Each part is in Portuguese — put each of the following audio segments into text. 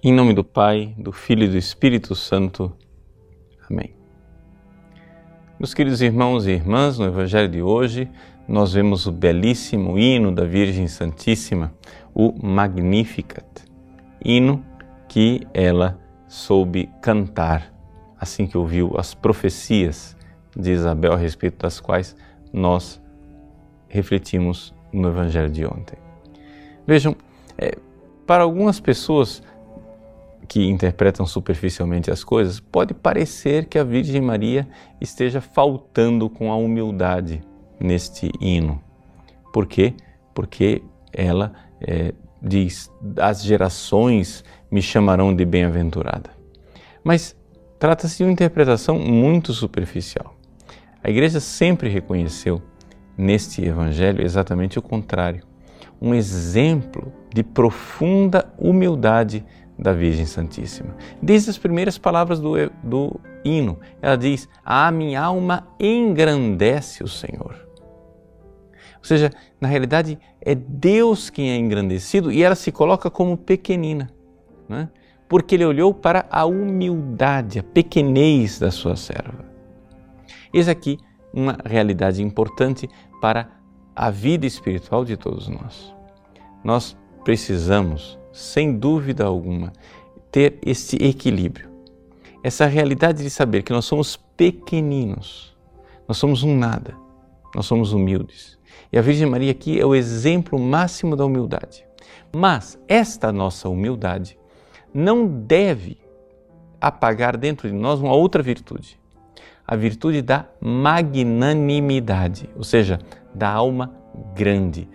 Em nome do Pai, do Filho e do Espírito Santo. Amém. Meus queridos irmãos e irmãs, no Evangelho de hoje, nós vemos o belíssimo hino da Virgem Santíssima, o Magnificat, hino que ela soube cantar assim que ouviu as profecias de Isabel a respeito das quais nós refletimos no Evangelho de ontem. Vejam, é, para algumas pessoas que interpretam superficialmente as coisas, pode parecer que a Virgem Maria esteja faltando com a humildade neste hino. Por quê? Porque ela é, diz: As gerações me chamarão de bem-aventurada. Mas trata-se de uma interpretação muito superficial. A Igreja sempre reconheceu neste Evangelho exatamente o contrário um exemplo de profunda humildade da Virgem Santíssima. Desde as primeiras palavras do, do hino, ela diz: A minha alma engrandece o Senhor. Ou seja, na realidade é Deus quem é engrandecido e ela se coloca como pequenina, né? porque ele olhou para a humildade, a pequenez da sua serva. Eis aqui uma realidade importante para a vida espiritual de todos nós. Nós precisamos sem dúvida alguma, ter esse equilíbrio. Essa realidade de saber que nós somos pequeninos, nós somos um nada, nós somos humildes. E a Virgem Maria aqui é o exemplo máximo da humildade. Mas esta nossa humildade não deve apagar dentro de nós uma outra virtude, a virtude da magnanimidade, ou seja, da alma grande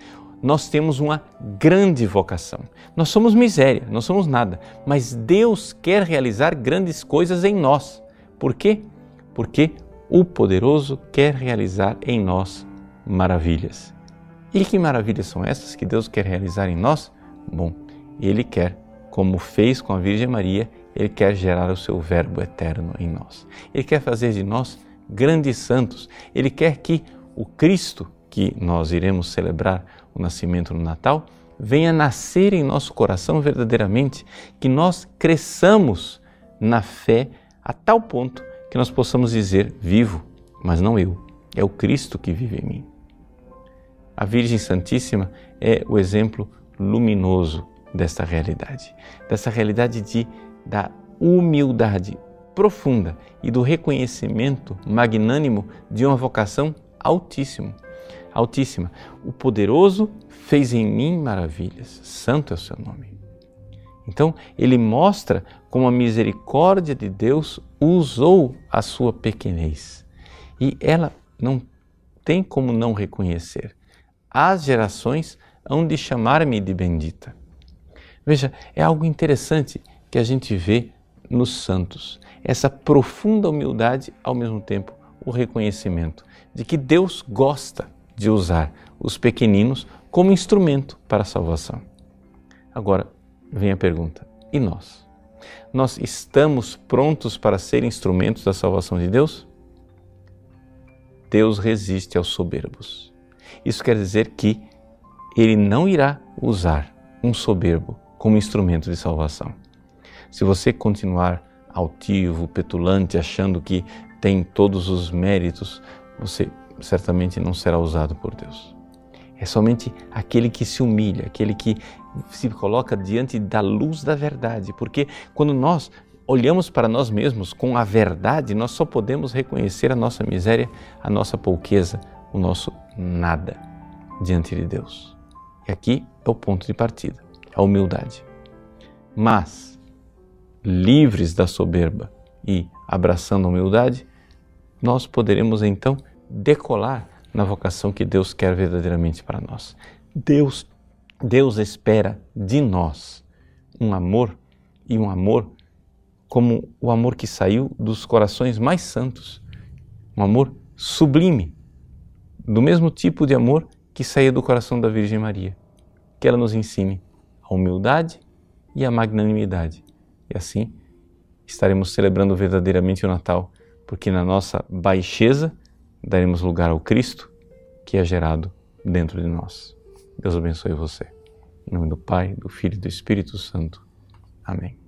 nós temos uma grande vocação. Nós somos miséria, nós somos nada, mas Deus quer realizar grandes coisas em nós. Por quê? Porque o poderoso quer realizar em nós maravilhas. E que maravilhas são essas que Deus quer realizar em nós? Bom, Ele quer, como fez com a Virgem Maria, Ele quer gerar o seu Verbo eterno em nós. Ele quer fazer de nós grandes santos. Ele quer que o Cristo que nós iremos celebrar o nascimento no Natal, venha nascer em nosso coração verdadeiramente, que nós cresçamos na fé a tal ponto que nós possamos dizer: vivo, mas não eu, é o Cristo que vive em mim. A Virgem Santíssima é o exemplo luminoso desta realidade, dessa realidade de, da humildade profunda e do reconhecimento magnânimo de uma vocação altíssima. Altíssima. O poderoso fez em mim maravilhas. Santo é o seu nome. Então, ele mostra como a misericórdia de Deus usou a sua pequenez. E ela não tem como não reconhecer. As gerações hão de chamar-me de bendita. Veja, é algo interessante que a gente vê nos santos. Essa profunda humildade, ao mesmo tempo, o reconhecimento de que Deus gosta de usar os pequeninos como instrumento para a salvação. Agora vem a pergunta: e nós? Nós estamos prontos para ser instrumentos da salvação de Deus? Deus resiste aos soberbos. Isso quer dizer que ele não irá usar um soberbo como instrumento de salvação. Se você continuar altivo, petulante, achando que tem todos os méritos, você certamente não será usado por Deus. É somente aquele que se humilha, aquele que se coloca diante da luz da verdade, porque quando nós olhamos para nós mesmos com a verdade, nós só podemos reconhecer a nossa miséria, a nossa pouqueza, o nosso nada diante de Deus. E aqui é o ponto de partida, a humildade. Mas, livres da soberba e abraçando a humildade, nós poderemos então decolar na vocação que Deus quer verdadeiramente para nós. Deus, Deus espera de nós um amor e um amor como o amor que saiu dos corações mais santos, um amor sublime, do mesmo tipo de amor que saía do coração da Virgem Maria. Que ela nos ensine a humildade e a magnanimidade. E assim estaremos celebrando verdadeiramente o Natal, porque na nossa baixeza daremos lugar ao Cristo que é gerado dentro de nós. Deus abençoe você. Em nome do Pai, do Filho e do Espírito Santo. Amém.